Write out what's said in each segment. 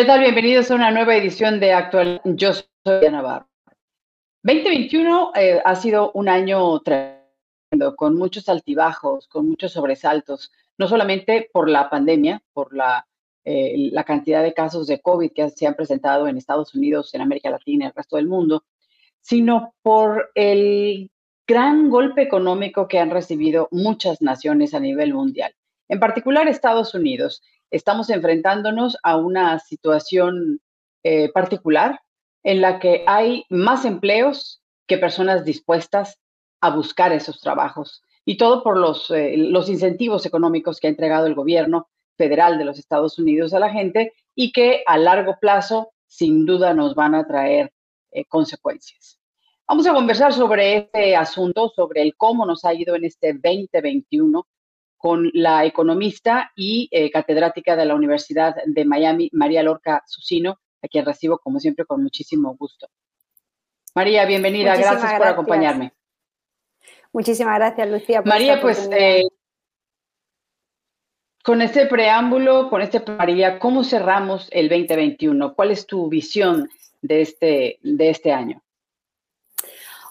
¿Qué? Bienvenidos a una nueva edición de Actual. Yo soy Ana Navarro. 2021 eh, ha sido un año tremendo, con muchos altibajos, con muchos sobresaltos, no solamente por la pandemia, por eh, la cantidad de casos de COVID que se han presentado en Estados Unidos, en América Latina y el resto del mundo, sino por el gran golpe económico que han recibido muchas naciones a nivel mundial, en particular Estados Unidos estamos enfrentándonos a una situación eh, particular en la que hay más empleos que personas dispuestas a buscar esos trabajos. Y todo por los, eh, los incentivos económicos que ha entregado el gobierno federal de los Estados Unidos a la gente y que a largo plazo sin duda nos van a traer eh, consecuencias. Vamos a conversar sobre este asunto, sobre el cómo nos ha ido en este 2021 con la economista y eh, catedrática de la Universidad de Miami, María Lorca Susino, a quien recibo como siempre con muchísimo gusto. María, bienvenida, gracias, por acompañarme. Muchísimas gracias, Lucía. María, pues eh, con este preámbulo, con este María, ¿cómo cerramos el 2021? ¿Cuál es tu visión de este, de este año?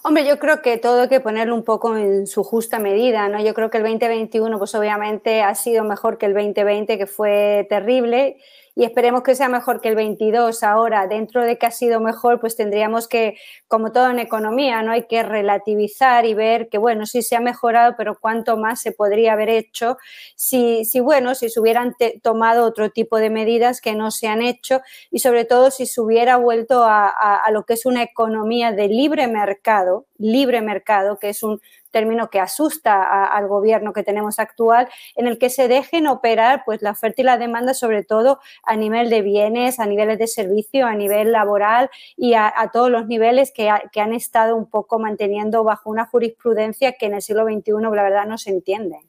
Hombre, yo creo que todo hay que ponerlo un poco en su justa medida, ¿no? Yo creo que el 2021, pues obviamente ha sido mejor que el 2020, que fue terrible, y esperemos que sea mejor que el 22 ahora. Dentro de que ha sido mejor, pues tendríamos que, como todo en economía, ¿no? Hay que relativizar y ver que, bueno, sí se ha mejorado, pero cuánto más se podría haber hecho si, si bueno, si se hubieran tomado otro tipo de medidas que no se han hecho y sobre todo si se hubiera vuelto a, a lo que es una economía de libre mercado, libre mercado, que es un término que asusta al gobierno que tenemos actual, en el que se dejen operar pues la oferta y la demanda, sobre todo a nivel de bienes, a niveles de servicio, a nivel laboral y a, todos los niveles que, que, han estado un poco manteniendo bajo una jurisprudencia que en el siglo XXI la verdad no se entiende.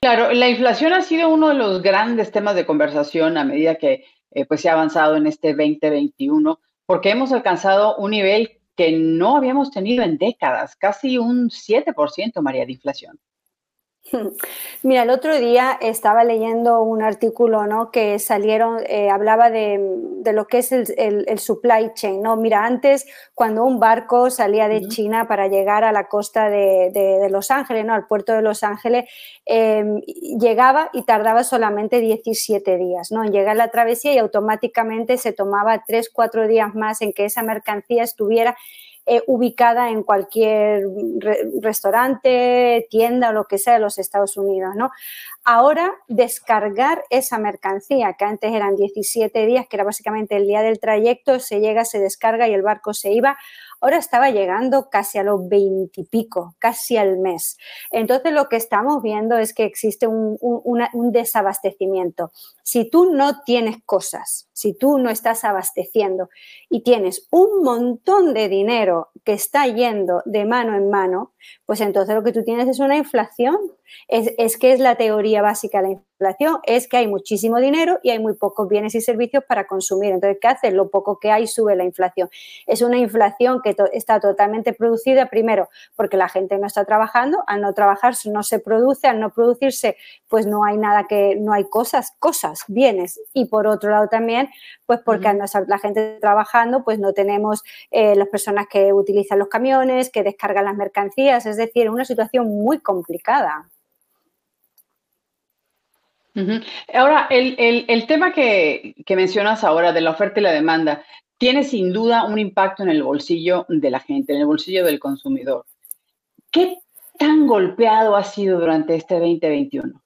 Claro, la inflación ha sido uno de los grandes temas de conversación a medida que eh, pues se ha avanzado en este 2021, porque hemos alcanzado un nivel que no habíamos tenido en décadas, casi un 7%, María, de inflación. Mira, el otro día estaba leyendo un artículo ¿no? que salieron, eh, hablaba de, lo que es el, supply chain. ¿no? Mira, antes cuando un barco salía de China para llegar a la costa de, Los Ángeles, ¿no? al puerto de Los Ángeles, em, llegaba y tardaba solamente 17 días ¿no? en llegar a la travesía y automáticamente se tomaba 3, 4 días más en que esa mercancía estuviera eh, ubicada en cualquier restaurante, tienda o lo que sea de los Estados Unidos, ¿no? Ahora, descargar esa mercancía, que antes eran 17 días, que era básicamente el día del trayecto, se llega, se descarga y el barco se iba, ahora estaba llegando casi a los 20 y pico, casi al mes. Entonces, lo que estamos viendo es que existe un, un desabastecimiento. Si tú no tienes cosas, si tú no estás abasteciendo y tienes un montón de dinero que está yendo de mano en mano, pues entonces lo que tú tienes es una inflación. Es, que es la teoría básica de la inflación, es que hay muchísimo dinero y hay muy pocos bienes y servicios para consumir. Entonces, ¿qué hace? Lo poco que hay sube la inflación. Es una inflación que está totalmente producida, primero, porque la gente no está trabajando, al no trabajar no se produce, al no producirse, pues no hay nada que, no hay cosas, cosas, bienes. Y por otro lado también, pues porque al no estar la gente trabajando, pues no tenemos eh, las personas que utilizan los camiones, que descargan las mercancías, es decir, una situación muy complicada. Ahora, el, tema que, mencionas ahora de la oferta y la demanda tiene sin duda un impacto en el bolsillo de la gente, en el bolsillo del consumidor. ¿Qué tan golpeado ha sido durante este 2021?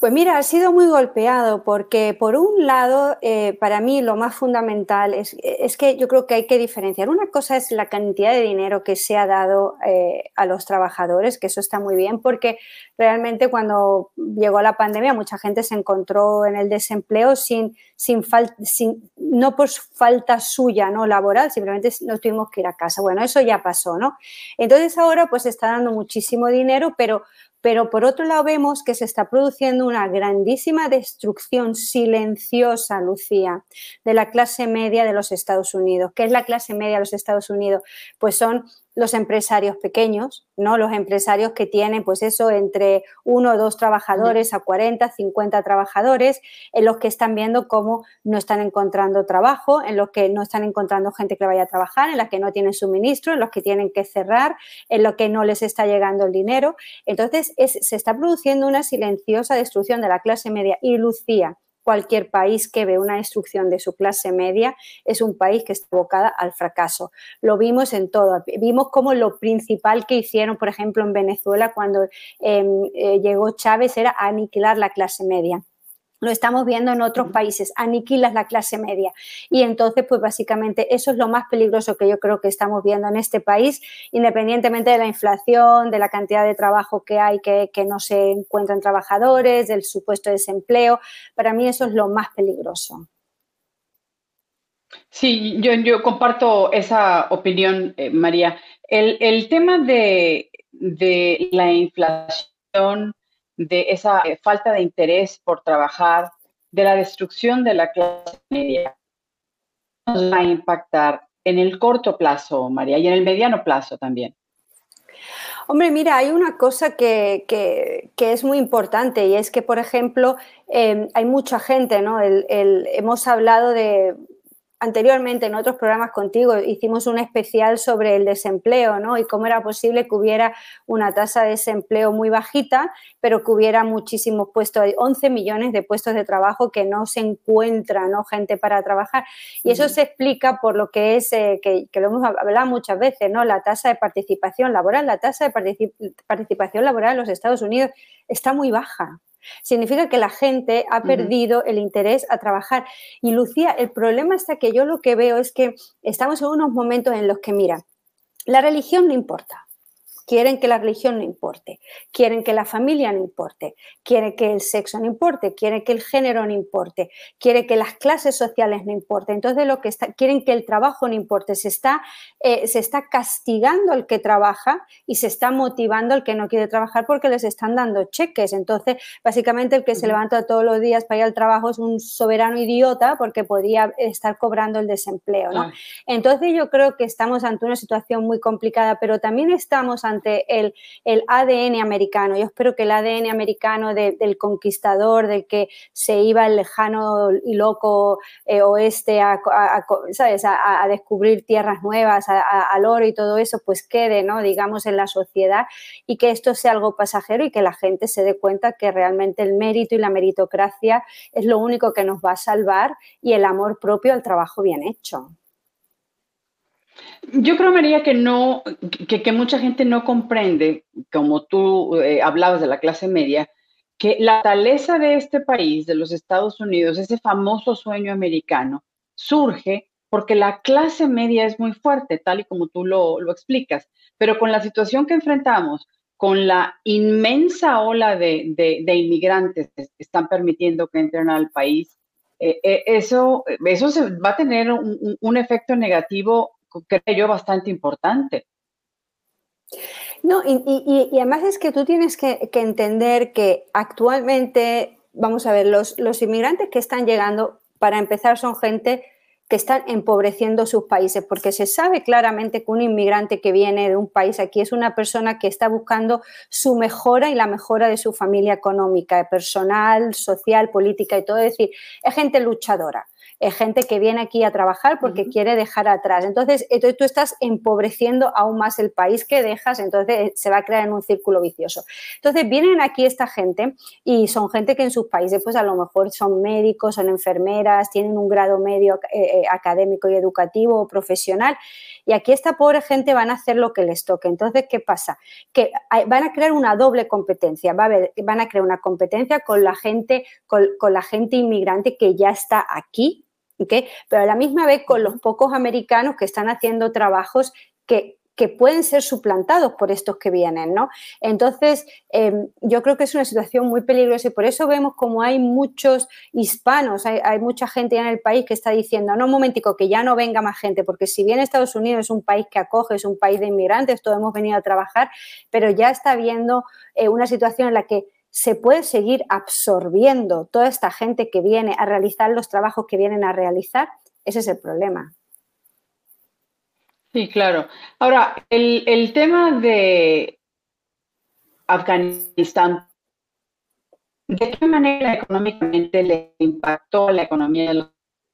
Pues mira, ha sido muy golpeado porque por un lado, eh, para mí lo más fundamental es, que yo creo que hay que diferenciar. Una cosa es la cantidad de dinero que se ha dado eh, a los trabajadores, que eso está muy bien porque realmente cuando llegó la pandemia mucha gente se encontró en el desempleo sin, sin, sin no por falta suya no laboral, simplemente nos tuvimos que ir a casa. Bueno, eso ya pasó, ¿no? Entonces ahora pues está dando muchísimo dinero, pero pero por otro lado vemos que se está produciendo una grandísima destrucción silenciosa, Lucía, de la clase media de los Estados Unidos. ¿Qué es la clase media de los Estados Unidos? Pues son los empresarios pequeños, ¿no? Los empresarios que tienen, pues eso, entre uno o dos trabajadores a 40, 50 trabajadores, en los que están viendo cómo no están encontrando trabajo, en los que no están encontrando gente que vaya a trabajar, en los que no tienen suministro, en los que tienen que cerrar, en los que no les está llegando el dinero. Entonces, se está produciendo una silenciosa destrucción de la clase media. Y Lucía, cualquier país que ve una destrucción de su clase media es un país que está abocada al fracaso. Lo vimos en todo. Vimos como lo principal que hicieron, por ejemplo, en Venezuela cuando em, eh, llegó Chávez era aniquilar la clase media lo estamos viendo en otros países, aniquilas la clase media. Y entonces, pues básicamente eso es lo más peligroso que yo creo que estamos viendo en este país, independientemente de la inflación, de la cantidad de trabajo que hay, que, no se encuentran trabajadores, del supuesto desempleo. Para mí eso es lo más peligroso. Sí, yo, yo comparto esa opinión, eh, María. El, tema de, de la inflación de esa eh, falta de interés por trabajar, de la destrucción de la clase media, nos va a impactar en el corto plazo, María, y en el mediano plazo también. Hombre, mira, hay una cosa que, es muy importante y es que, por ejemplo, eh, hay mucha gente, ¿no? hemos hablado de, anteriormente en otros programas contigo hicimos un especial sobre el desempleo, ¿no? Y cómo era posible que hubiera una tasa de desempleo muy bajita, pero que hubiera muchísimos puestos, hay 11 millones de puestos de trabajo que no se encuentran, ¿no? Gente para trabajar. Y eso se explica por lo que es, eh, que, lo hemos hablado muchas veces, ¿no? La tasa de participación laboral, la tasa de participación laboral en los Estados Unidos está muy baja. Significa que la gente ha perdido el interés a trabajar. Y Lucía, el problema está que yo lo que veo es que estamos en unos momentos en los que, mira, la religión no importa. Quieren que la religión no importe, quieren que la familia no importe, quieren que el sexo no importe, quieren que el género no importe, quieren que las clases sociales no importen. Entonces, lo que está, quieren que el trabajo no importe. Se está, eh, se está castigando al que trabaja y se está motivando al que no quiere trabajar porque les están dando cheques. Entonces, básicamente, el que se levanta todos los días para ir al trabajo es un soberano idiota porque podría estar cobrando el desempleo. ¿no? Entonces, yo creo que estamos ante una situación muy complicada, pero también estamos ante el, ADN americano. Yo espero que el ADN americano del conquistador, del que se iba al lejano y loco eh, oeste a, descubrir tierras nuevas, al oro y todo eso, pues quede, ¿no? digamos, en la sociedad y que esto sea algo pasajero y que la gente se dé cuenta que realmente el mérito y la meritocracia es lo único que nos va a salvar y el amor propio al trabajo bien hecho. Yo creo, María, que no, que, mucha gente no comprende, como tú eh, hablabas de la clase media, que la taleza de este país, de los Estados Unidos, ese famoso sueño americano, surge porque la clase media es muy fuerte, tal y como tú lo, explicas, pero con la situación que enfrentamos, con la inmensa ola de, inmigrantes que están permitiendo que entren al país, eh, eh, eso, eso va a tener un efecto negativo creo yo, bastante importante. No, y, además es que tú tienes que, entender que actualmente, vamos a ver, los, los inmigrantes que están llegando, para empezar, son gente que están empobreciendo sus países, porque se sabe claramente que un inmigrante que viene de un país aquí es una persona que está buscando su mejora y la mejora de su familia económica, personal, social, política y todo. Es decir, es gente luchadora gente que viene aquí a trabajar porque quiere dejar atrás. Entonces, entonces, tú estás empobreciendo aún más el país que dejas, entonces eh, se va a crear en un círculo vicioso. Entonces, vienen aquí esta gente y son gente que en sus países, pues a lo mejor son médicos, son enfermeras, tienen un grado medio eh, eh, académico y educativo o profesional. Y aquí esta pobre gente van a hacer lo que les toque. Entonces, ¿qué pasa? Que van a crear una doble competencia. Va a haber, van a crear una competencia con la gente, con, con la gente inmigrante que ya está aquí pero a la misma vez con los pocos americanos que están haciendo trabajos que, pueden ser suplantados por estos que vienen, ¿no? Entonces, em, yo creo que es una situación muy peligrosa y por eso vemos como hay muchos hispanos, hay, mucha gente en el país que está diciendo, no, un momentico, que ya no venga más gente, porque si bien Estados Unidos es un país que acoge, es un país de inmigrantes, todos hemos venido a trabajar, pero ya está habiendo eh, una situación en la que se puede seguir absorbiendo toda esta gente que viene a realizar los trabajos que vienen a realizar, ese es el problema. Sí, claro. Ahora, el, el tema de Afganistán, ¿de qué manera económicamente le impactó a la economía de los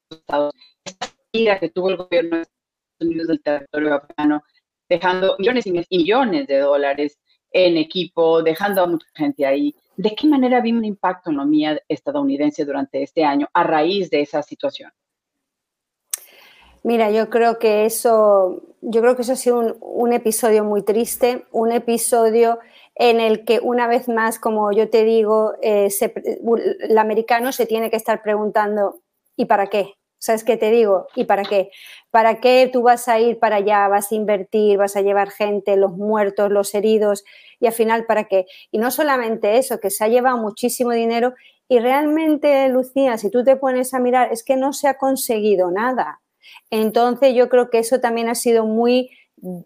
Estados Unidos? Esta que tuvo el gobierno de Estados Unidos del territorio afgano, dejando millones y millones de dólares en equipo, dejando a mucha gente ahí. ¿De qué manera vino un impacto en la economía estadounidense durante este año a raíz de esa situación? Mira, yo creo que eso, yo creo que eso ha sido un, episodio muy triste, un episodio en el que una vez más, como yo te digo, eh, el americano se tiene que estar preguntando, ¿y para qué? ¿Sabes qué te digo? ¿Y para qué? ¿Para qué tú vas a ir para allá, vas a invertir, vas a llevar gente, los muertos, los heridos? Y al final, ¿para qué? Y no solamente eso, que se ha llevado muchísimo dinero y realmente, Lucía, si tú te pones a mirar, es que no se ha conseguido nada. Entonces, yo creo que eso también ha sido muy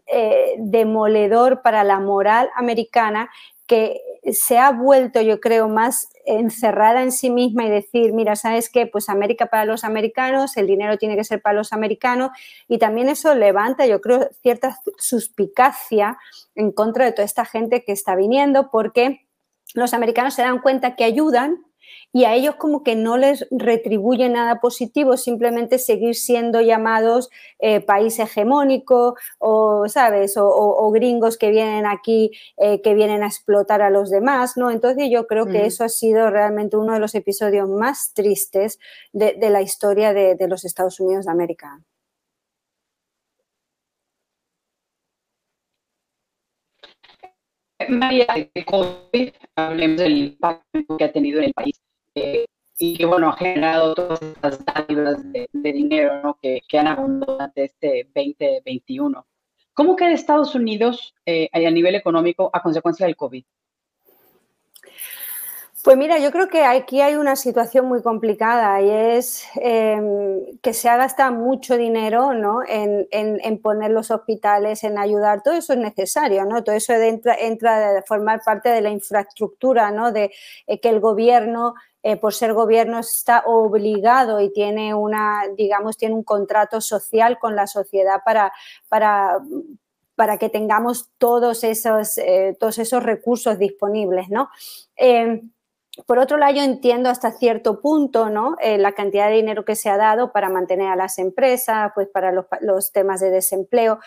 eh, demoledor para la moral americana que se ha vuelto, yo creo, más encerrada en sí misma y decir, mira, ¿sabes qué? Pues América para los americanos, el dinero tiene que ser para los americanos y también eso levanta, yo creo, cierta suspicacia en contra de toda esta gente que está viniendo porque los americanos se dan cuenta que ayudan y a ellos como que no les retribuye nada positivo, simplemente seguir siendo llamados eh, país hegemónico o, ¿sabes? O, gringos que vienen aquí, eh, que vienen a explotar a los demás, ¿no? Entonces yo creo que eso ha sido realmente uno de los episodios más tristes de, la historia de, de los Estados Unidos de América. María, de COVID, hablemos del impacto que ha tenido en el país eh, y que, bueno, ha generado todas estas dádivas de, dinero que, han abundado durante este 2021. ¿Cómo queda Estados Unidos eh, a nivel económico a consecuencia del COVID? Pues mira, yo creo que aquí hay una situación muy complicada y es em, que se ha gastado mucho dinero ¿no? en, poner los hospitales, en ayudar, todo eso es necesario, ¿no? todo eso entra, entra a formar parte de la infraestructura, ¿no? de eh, que el gobierno eh, por ser gobierno está obligado y tiene una, digamos, tiene un contrato social con la sociedad para, para, para que tengamos todos esos, eh, todos esos recursos disponibles, ¿no? Em, por otro lado, yo entiendo hasta cierto punto ¿no? Eh, la cantidad de dinero que se ha dado para mantener a las empresas, pues para los, temas de desempleo,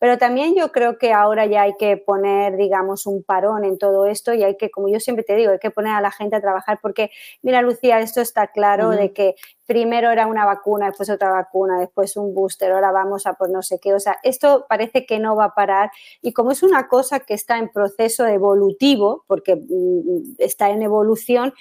pero también yo creo que ahora ya hay que poner, digamos, un parón en todo esto y hay que, como yo siempre te digo, hay que poner a la gente a trabajar porque, mira, Lucía, esto está claro de que primero era una vacuna, después otra vacuna, después un booster, ahora vamos a por no sé qué. O sea, esto parece que no va a parar y como es una cosa que está en proceso evolutivo, porque mm, está en evolución,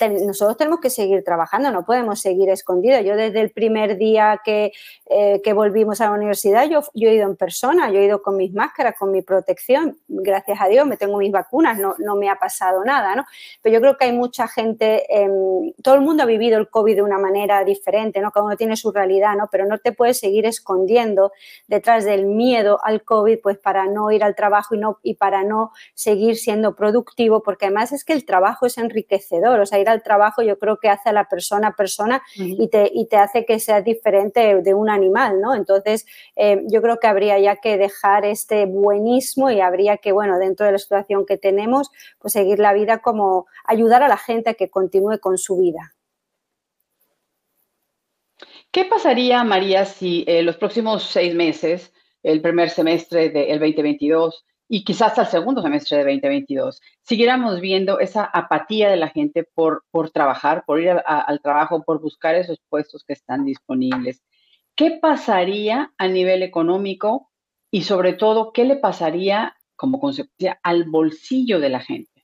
nosotros tenemos que seguir trabajando, no podemos seguir escondidos. Yo desde el primer día que, eh, que volvimos a la universidad, yo, yo, he ido en persona, yo he ido con mis máscaras, con mi protección. Gracias a Dios me tengo mis vacunas, no, no me ha pasado nada, ¿no? Pero yo creo que hay mucha gente, em, todo el mundo ha vivido el COVID de una manera diferente, ¿no? Cada uno tiene su realidad, ¿no? Pero no te puedes seguir escondiendo detrás del miedo al COVID, pues para no ir al trabajo y, no, y para no seguir siendo productivo, porque además es que el trabajo es enriquecedor, o sea, al trabajo yo creo que hace a la persona persona y, te, y te hace que seas diferente de un animal, ¿no? Entonces, eh, yo creo que habría ya que dejar este buenismo y habría que, bueno, dentro de la situación que tenemos, pues seguir la vida como ayudar a la gente a que continúe con su vida. ¿Qué pasaría, María, si en eh, los próximos seis meses, el primer semestre del 2022, y quizás hasta el segundo semestre de 2022, siguiéramos viendo esa apatía de la gente por, por trabajar, por ir al trabajo, por buscar esos puestos que están disponibles. ¿Qué pasaría a nivel económico y sobre todo, qué le pasaría como consecuencia al bolsillo de la gente?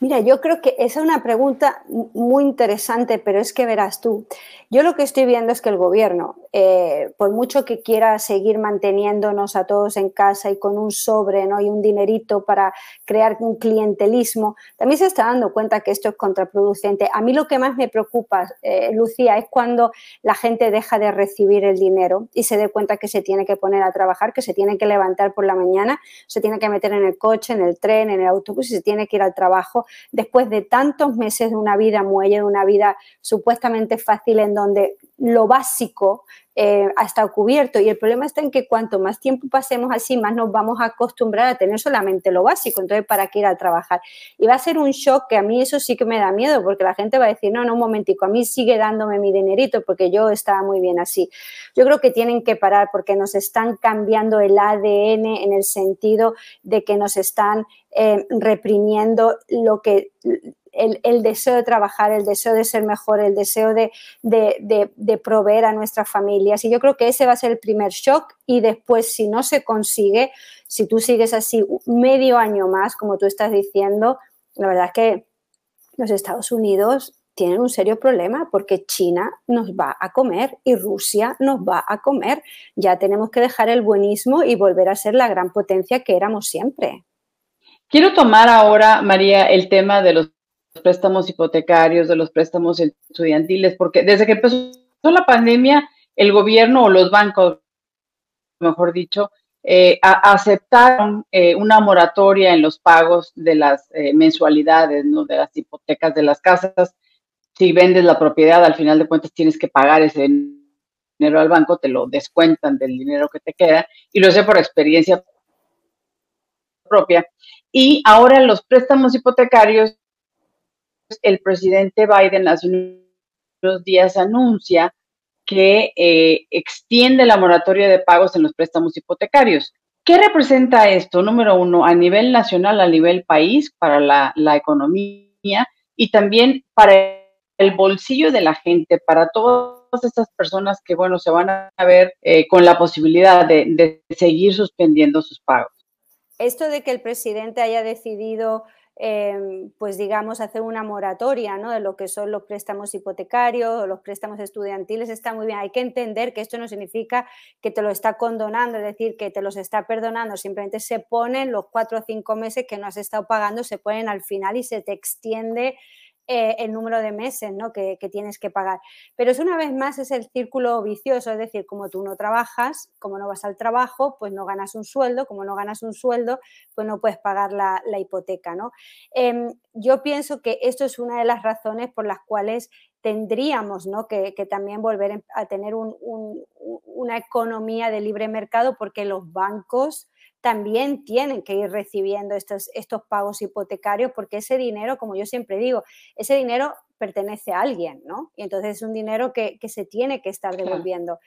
Mira, yo creo que esa es una pregunta muy interesante, pero es que verás tú, yo lo que estoy viendo es que el gobierno, eh, por mucho que quiera seguir manteniéndonos a todos en casa y con un sobre ¿no? y un dinerito para crear un clientelismo, también se está dando cuenta que esto es contraproducente. A mí lo que más me preocupa, eh, Lucía, es cuando la gente deja de recibir el dinero y se dé cuenta que se tiene que poner a trabajar, que se tiene que levantar por la mañana, se tiene que meter en el coche, en el tren, en el autobús y se tiene que ir al trabajo después de tantos meses de una vida muelle, de una vida supuestamente fácil en donde lo básico eh, ha estado cubierto. Y el problema está en que cuanto más tiempo pasemos así, más nos vamos a acostumbrar a tener solamente lo básico. Entonces, ¿para qué ir a trabajar? Y va a ser un shock que a mí eso sí que me da miedo, porque la gente va a decir, no, no, un momentico, a mí sigue dándome mi dinerito porque yo estaba muy bien así. Yo creo que tienen que parar porque nos están cambiando el ADN en el sentido de que nos están eh, reprimiendo lo que el, deseo de trabajar, el deseo de ser mejor, el deseo de, de, proveer a nuestras familias. Y yo creo que ese va a ser el primer shock y después, si no se consigue, si tú sigues así medio año más, como tú estás diciendo, la verdad es que los Estados Unidos tienen un serio problema porque China nos va a comer y Rusia nos va a comer. Ya tenemos que dejar el buenismo y volver a ser la gran potencia que éramos siempre. Quiero tomar ahora, María, el tema de los préstamos hipotecarios, de los préstamos estudiantiles, porque desde que empezó la pandemia, el gobierno o los bancos, mejor dicho, eh, aceptaron eh, una moratoria en los pagos de las eh, mensualidades, ¿no? de las hipotecas de las casas. Si vendes la propiedad, al final de cuentas tienes que pagar ese dinero al banco, te lo descuentan del dinero que te queda, y lo sé por experiencia propia. Y ahora los préstamos hipotecarios el presidente Biden hace unos días anuncia que eh, extiende la moratoria de pagos en los préstamos hipotecarios. ¿Qué representa esto? Número uno, a nivel nacional, a nivel país, para la, economía y también para el bolsillo de la gente, para todas estas personas que, bueno, se van a ver eh, con la posibilidad de, de seguir suspendiendo sus pagos. Esto de que el presidente haya decidido Em, pues digamos, hacer una moratoria ¿no? de lo que son los préstamos hipotecarios o los préstamos estudiantiles está muy bien. Hay que entender que esto no significa que te lo está condonando, es decir, que te los está perdonando, simplemente se ponen los cuatro o cinco meses que no has estado pagando, se ponen al final y se te extiende eh, el número de meses ¿no? que, tienes que pagar. Pero es una vez más es el círculo vicioso, es decir, como tú no trabajas, como no vas al trabajo, pues no ganas un sueldo, como no ganas un sueldo, pues no puedes pagar la, hipoteca. ¿no? Em, yo pienso que esto es una de las razones por las cuales tendríamos ¿no? que, también volver a tener una economía de libre mercado porque los bancos también tienen que ir recibiendo estos, estos pagos hipotecarios porque ese dinero, como yo siempre digo, ese dinero pertenece a alguien, ¿no? Y entonces es un dinero que, se tiene que estar devolviendo.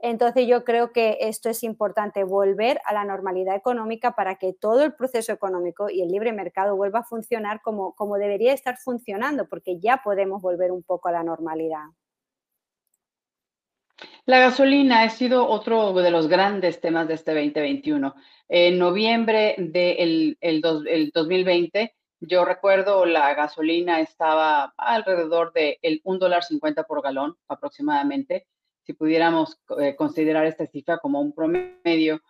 Entonces yo creo que esto es importante, volver a la normalidad económica para que todo el proceso económico y el libre mercado vuelva a funcionar como, como debería estar funcionando, porque ya podemos volver un poco a la normalidad. La gasolina ha sido otro de los grandes temas de este 2021. En noviembre del el, 2020, yo recuerdo la gasolina estaba alrededor de el un dólar cincuenta por galón aproximadamente, si pudiéramos eh, considerar esta cifra como un promedio.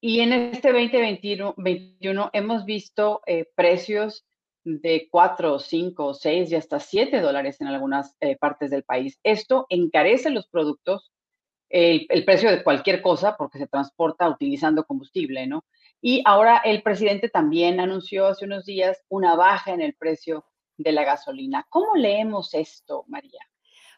Y en este 2021 hemos visto eh, precios de 4, 5, 6 y hasta 7 dólares en algunas eh, partes del país. Esto encarece los productos el, precio de cualquier cosa porque se transporta utilizando combustible, ¿no? Y ahora el presidente también anunció hace unos días una baja en el precio de la gasolina. ¿Cómo leemos esto, María?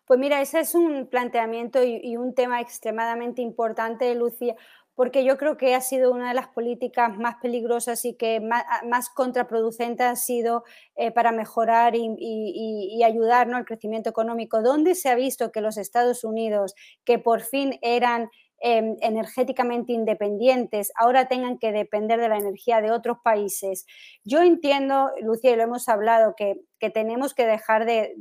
Pues mira, ese es un planteamiento y, y un tema extremadamente importante, Lucía, porque yo creo que ha sido una de las políticas más peligrosas y que más, más contraproducentes ha sido eh, para mejorar y, ayudar al crecimiento económico. ¿Dónde se ha visto que los Estados Unidos, que por fin eran em, energéticamente independientes, ahora tengan que depender de la energía de otros países? Yo entiendo, Lucía, y lo hemos hablado, que, que tenemos que dejar de,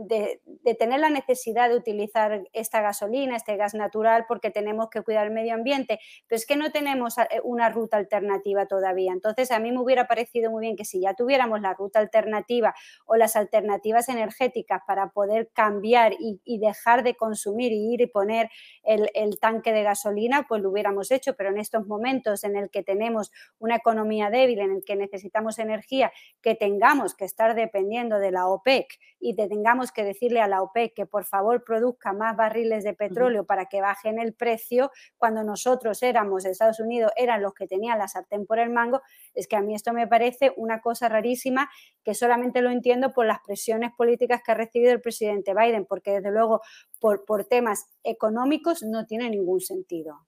de, tener la necesidad de utilizar esta gasolina, este gas natural, porque tenemos que cuidar el medio ambiente, pero es que no tenemos eh, una ruta alternativa todavía. Entonces, a mí me hubiera parecido muy bien que si ya tuviéramos la ruta alternativa o las alternativas energéticas para poder cambiar y, dejar de consumir y ir y poner el, tanque de gasolina, pues lo hubiéramos hecho, pero en estos momentos en el que tenemos una economía débil, en el que necesitamos energía, que tengamos que estar dependiendo de la OPEC y que tengamos que decirle a la OPEC que por favor produzca más barriles de petróleo para que bajen el precio, cuando nosotros éramos, Estados Unidos, eran los que tenían la sartén por el mango, es que a mí esto me parece una cosa rarísima que solamente lo entiendo por las presiones políticas que ha recibido el presidente Biden, porque desde luego por, por temas económicos no tiene ningún sentido.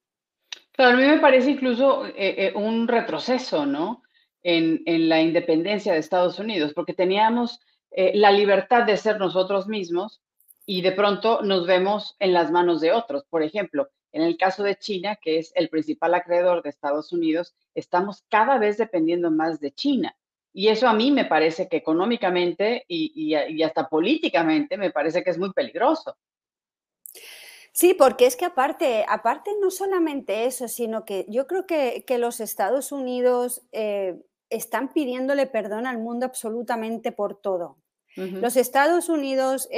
Pero a mí me parece incluso eh, eh, un retroceso, ¿no? En, la independencia de Estados Unidos, porque teníamos eh, la libertad de ser nosotros mismos y de pronto nos vemos en las manos de otros. Por ejemplo, en el caso de China, que es el principal acreedor de Estados Unidos, estamos cada vez dependiendo más de China. Y eso a mí me parece que económicamente y, y hasta políticamente me parece que es muy peligroso. Sí, porque es que aparte, aparte no solamente eso, sino que yo creo que, los Estados Unidos eh, están pidiéndole perdón al mundo absolutamente por todo. Los Estados Unidos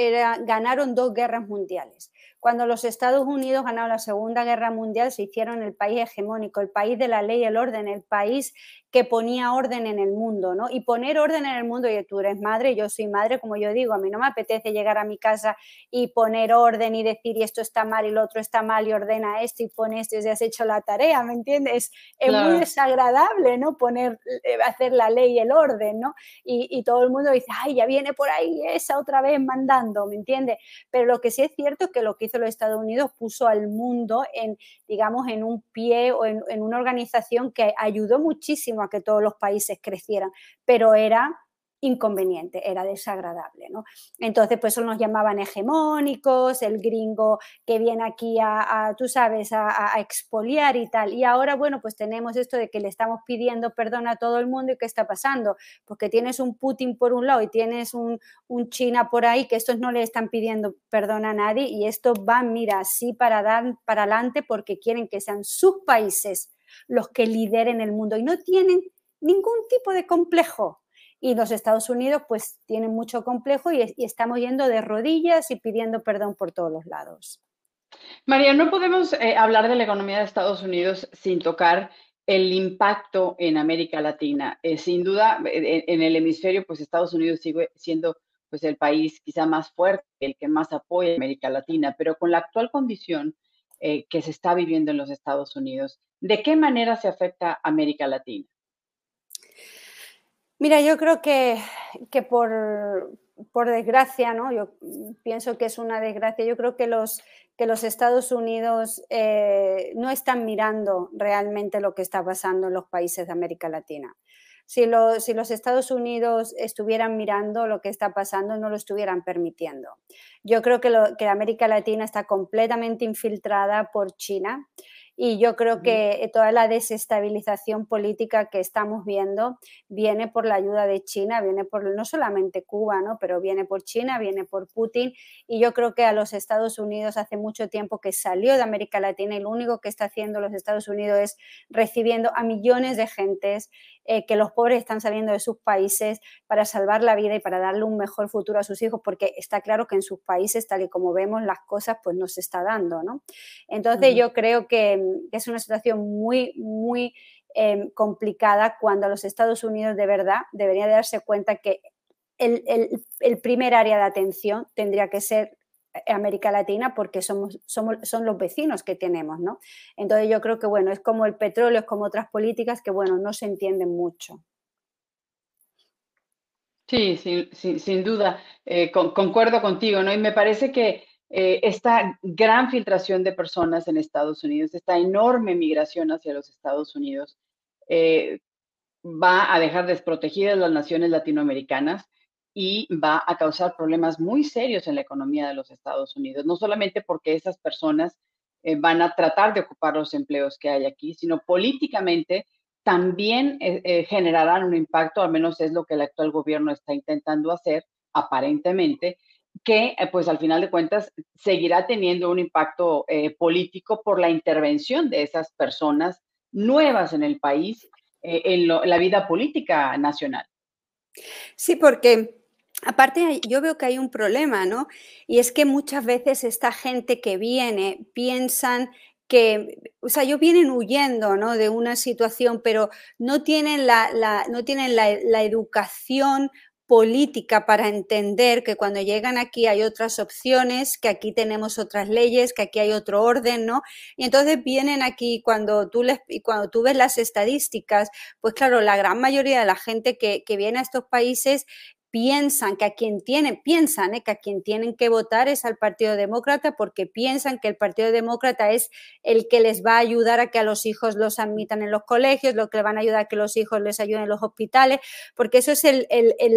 ganaron dos guerras mundiales. Cuando los Estados Unidos ganaron la Segunda Guerra Mundial, se hicieron el país hegemónico, el país de la ley y el orden, el país que ponía orden en el mundo, ¿no? Y poner orden en el mundo, y tú eres madre, yo soy madre, como yo digo, a mí no me apetece llegar a mi casa y poner orden y decir, y esto está mal y lo otro está mal y ordena esto y pone esto y ya has hecho la tarea, ¿me entiendes? Es muy desagradable, ¿no? Poner, eh, hacer la ley y el orden, ¿no? Y, y todo el mundo dice, ay, ya viene por ahí esa otra vez mandando, ¿me entiendes? Pero lo que sí es cierto es que lo que hizo los Estados Unidos puso al mundo en, digamos, en un pie o en, en una organización que ayudó muchísimo que todos los países crecieran, pero era inconveniente, era desagradable, ¿no? Entonces, pues eso nos llamaban hegemónicos, el gringo que viene aquí a, tú sabes, a, expoliar y tal. Y ahora, bueno, pues tenemos esto de que le estamos pidiendo perdón a todo el mundo y ¿qué está pasando? Porque tienes un Putin por un lado y tienes un, un China por ahí que estos no le están pidiendo perdón a nadie y esto va, mira, así para dar para adelante porque quieren que sean sus países los que lideren el mundo y no tienen ningún tipo de complejo. Y los Estados Unidos pues tienen mucho complejo y, estamos yendo de rodillas y pidiendo perdón por todos los lados. María, no podemos eh, hablar de la economía de Estados Unidos sin tocar el impacto en América Latina. Eh, sin duda, en, el hemisferio, pues Estados Unidos sigue siendo pues el país quizá más fuerte, el que más apoya a América Latina, pero con la actual condición eh, que se está viviendo en los Estados Unidos, ¿De qué manera se afecta América Latina? Mira, yo creo que, que por, por, desgracia, ¿no? Yo pienso que es una desgracia. Yo creo que los, que los Estados Unidos eh, no están mirando realmente lo que está pasando en los países de América Latina. Si, si, los Estados Unidos estuvieran mirando lo que está pasando, no lo estuvieran permitiendo. Yo creo que, lo, que América Latina está completamente infiltrada por China y yo creo que toda la desestabilización política que estamos viendo viene por la ayuda de China, viene por no solamente Cuba, ¿no? pero viene por China, viene por Putin. Y yo creo que a los Estados Unidos hace mucho tiempo que salió de América Latina y lo único que está haciendo los Estados Unidos es recibiendo a millones de gentes eh, que los pobres están saliendo de sus países para salvar la vida y para darle un mejor futuro a sus hijos, porque está claro que en sus países, tal y como vemos las cosas, pues no se está dando, ¿no? Entonces yo creo que, es una situación muy, muy em, complicada cuando los Estados Unidos de verdad deberían darse cuenta que el, el, primer área de atención tendría que ser América Latina porque somos, somos, son los vecinos que tenemos, ¿no? Entonces yo creo que, bueno, es como el petróleo, es como otras políticas que, bueno, no se entienden mucho. Sí, sin duda, eh, concuerdo contigo, ¿no? Y me parece que eh, esta gran filtración de personas en Estados Unidos, esta enorme migración hacia los Estados Unidos, eh, va a dejar desprotegidas las naciones latinoamericanas y va a causar problemas muy serios en la economía de los Estados Unidos, no solamente porque esas personas eh, van a tratar de ocupar los empleos que hay aquí, sino políticamente también eh, eh, generarán un impacto, al menos es lo que el actual gobierno está intentando hacer, aparentemente, que pues al final de cuentas seguirá teniendo un impacto político por la intervención de esas personas nuevas en el país, en la vida política nacional. Sí, porque Aparte, yo veo que hay un problema, ¿no? Y es que muchas veces esta gente que viene piensan que, o sea, ellos vienen huyendo, ¿no? De una situación, pero no tienen la, no tienen la, educación política para entender que cuando llegan aquí hay otras opciones, que aquí tenemos otras leyes, que aquí hay otro orden, ¿no? Y entonces vienen aquí cuando tú les, cuando tú ves las estadísticas, pues claro, la gran mayoría de la gente que, que viene a estos países piensan que a quien tienen, piensan ¿eh? que a quien tienen que votar es al Partido Demócrata porque piensan que el Partido Demócrata es el que les va a ayudar a que a los hijos los admitan en los colegios, lo que van a ayudar a que los hijos les ayuden en los hospitales, porque eso es el,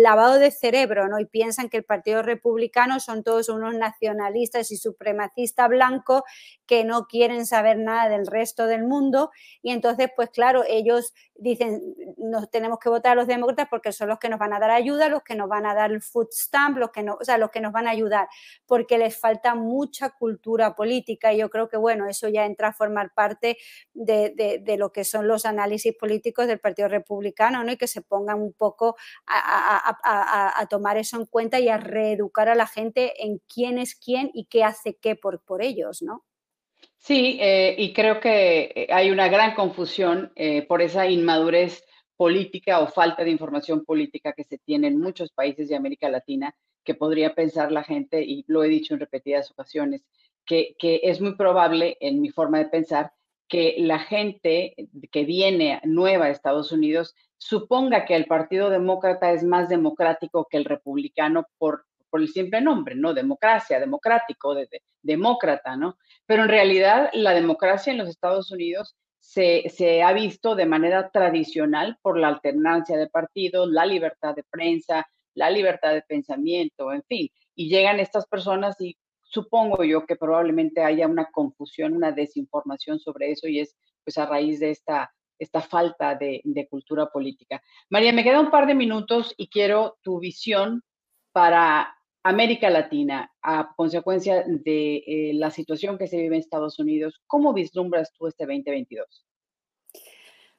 lavado de cerebro, ¿no? Y piensan que el Partido Republicano son todos unos nacionalistas y supremacistas blancos que no quieren saber nada del resto del mundo y entonces, pues claro, ellos dicen, nos tenemos que votar a los demócratas porque son los que nos van a dar ayuda, los que nos van a dar el food stamp, los que, no, o sea, los que nos van a ayudar, porque les falta mucha cultura política y yo creo que, bueno, eso ya entra a formar parte de, lo que son los análisis políticos del Partido Republicano, ¿no? Y que se pongan un poco a, tomar eso en cuenta y a reeducar a la gente en quién es quién y qué hace qué por, por ellos, ¿no? Sí, eh, y creo que eh, hay una gran confusión eh, por esa inmadurez política o falta de información política que se tiene en muchos países de América Latina, que podría pensar la gente, y lo he dicho en repetidas ocasiones, que, es muy probable, en mi forma de pensar, que la gente que viene nueva a Estados Unidos suponga que el Partido Demócrata es más democrático que el republicano por, por el simple nombre, ¿no? Democracia, democrático, de, demócrata, ¿no? Pero en realidad la democracia en los Estados Unidos se, ha visto de manera tradicional por la alternancia de partidos, la libertad de prensa, la libertad de pensamiento, en fin. Y llegan estas personas y supongo yo que probablemente haya una confusión, una desinformación sobre eso y es pues a raíz de esta, esta falta de, cultura política. María, me queda un par de minutos y quiero tu visión para América Latina a consecuencia de eh, la situación que se vive en Estados Unidos. ¿Cómo vislumbras tú este 2022?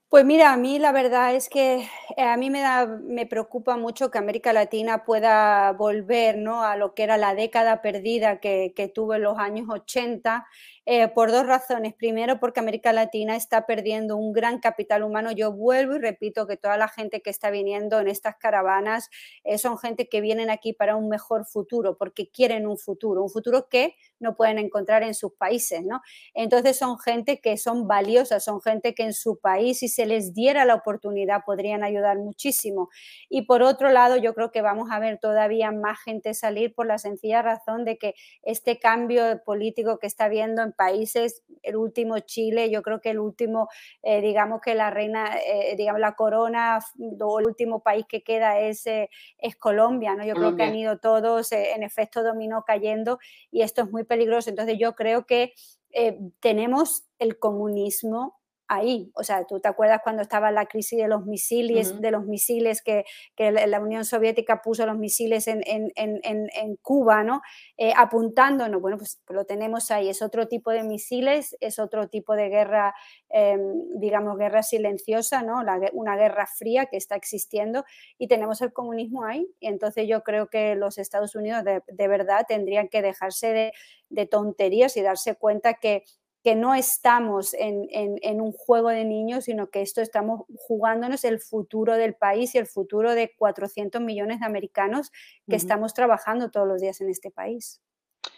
Pues mira, a mí la verdad es que eh, a mí me, da, me preocupa mucho que América Latina pueda volver ¿no? a lo que era la década perdida que, que tuvo en los años 80 eh, por dos razones. Primero, porque América Latina está perdiendo un gran capital humano. Yo vuelvo y repito que toda la gente que está viniendo en estas caravanas eh, son gente que vienen aquí para un mejor futuro, porque quieren un futuro, un futuro que no pueden encontrar en sus países, ¿no? Entonces son gente que son valiosas, son gente que en su país, si se les diera la oportunidad, podrían ayudar muchísimo. Y por otro lado, yo creo que vamos a ver todavía más gente salir por la sencilla razón de que este cambio político que está habiendo en países, el último Chile, yo creo que el último, eh, digamos que la reina, eh, digamos la corona o el último país que queda es, eh, es Colombia, ¿no? Yo creo que han ido todos en efecto dominó cayendo y esto es muy peligroso. Entonces yo creo que tenemos el comunismo ahí. O sea, tú te acuerdas cuando estaba la crisis de los misiles, de los misiles que, la Unión Soviética puso los misiles en, Cuba, ¿no? Eh, apuntándonos. Bueno, pues lo tenemos ahí. Es otro tipo de misiles, es otro tipo de guerra, em, digamos, guerra silenciosa, ¿no? una guerra fría que está existiendo y tenemos el comunismo ahí. Y entonces yo creo que los Estados Unidos de, verdad tendrían que dejarse de tonterías y darse cuenta que que no estamos en, un juego de niños, sino que esto estamos jugándonos el futuro del país y el futuro de 400 millones de americanos que estamos trabajando todos los días en este país.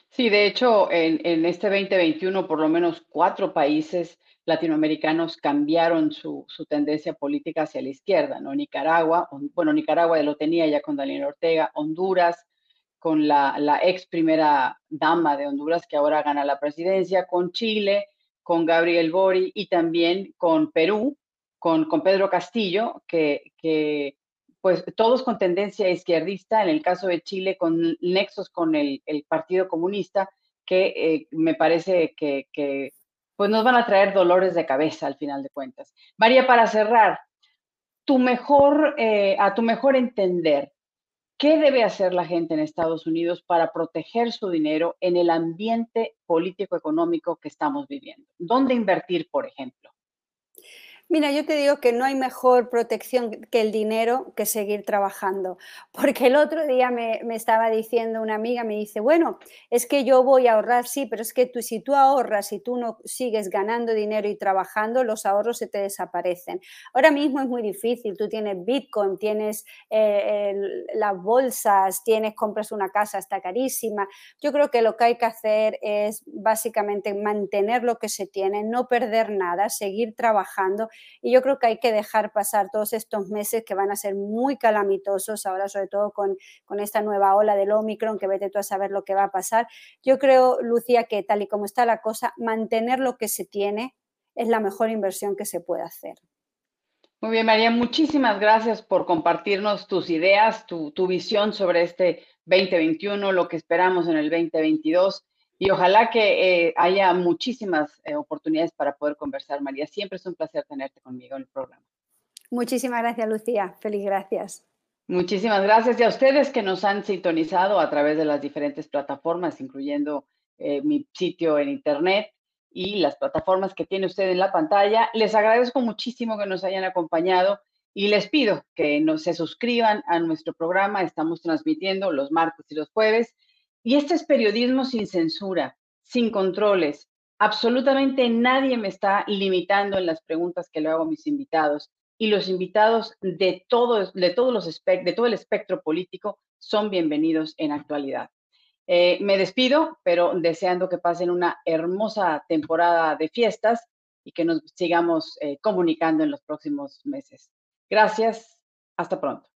Sí, de hecho, en, este 2021 por lo menos cuatro países latinoamericanos cambiaron su, su, tendencia política hacia la izquierda, ¿no? Nicaragua, bueno, Nicaragua lo tenía ya con Daniel Ortega, Honduras, con la, ex primera dama de Honduras que ahora gana la presidencia, con Chile, con Gabriel Bori y también con Perú, con, con Pedro Castillo, que, que, pues todos con tendencia izquierdista, en el caso de Chile con nexos con el, Partido Comunista, que eh, me parece que, que, pues nos van a traer dolores de cabeza al final de cuentas. María, para cerrar, tu mejor, eh, a tu mejor entender, ¿Qué debe hacer la gente en Estados Unidos para proteger su dinero en el ambiente político-económico que estamos viviendo? ¿Dónde invertir, por ejemplo? Mira, yo te digo que no hay mejor protección que el dinero que seguir trabajando, porque el otro día me, estaba diciendo una amiga, me dice, bueno, es que yo voy a ahorrar, sí, pero es que tú, si tú ahorras y tú no sigues ganando dinero y trabajando, los ahorros se te desaparecen. Ahora mismo es muy difícil, tú tienes Bitcoin, tienes eh, las bolsas, tienes, compras una casa, está carísima. Yo creo que lo que hay que hacer es básicamente mantener lo que se tiene, no perder nada, seguir trabajando y yo creo que hay que dejar pasar todos estos meses que van a ser muy calamitosos, ahora sobre todo con, con esta nueva ola del Omicron, que vete tú a saber lo que va a pasar. Yo creo, Lucía, que tal y como está la cosa, mantener lo que se tiene es la mejor inversión que se puede hacer. Muy bien, María, muchísimas gracias por compartirnos tus ideas, tu, tu, visión sobre este 2021, lo que esperamos en el 2022 y ojalá que eh, haya muchísimas eh, oportunidades para poder conversar, María. Siempre es un placer tenerte conmigo en el programa. Muchísimas gracias, Lucía. Feliz gracias. Muchísimas gracias. Y a ustedes que nos han sintonizado a través de las diferentes plataformas, incluyendo eh, mi sitio en internet y las plataformas que tiene usted en la pantalla. Les agradezco muchísimo que nos hayan acompañado y les pido que nos se suscriban a nuestro programa. Estamos transmitiendo los martes y los jueves y este es periodismo sin censura, sin controles. Absolutamente nadie me está limitando en las preguntas que le hago a mis invitados. Y los invitados de, de, todos los de todo el espectro político son bienvenidos en actualidad. Eh, me despido, pero deseando que pasen una hermosa temporada de fiestas y que nos sigamos eh, comunicando en los próximos meses. Gracias. Hasta pronto.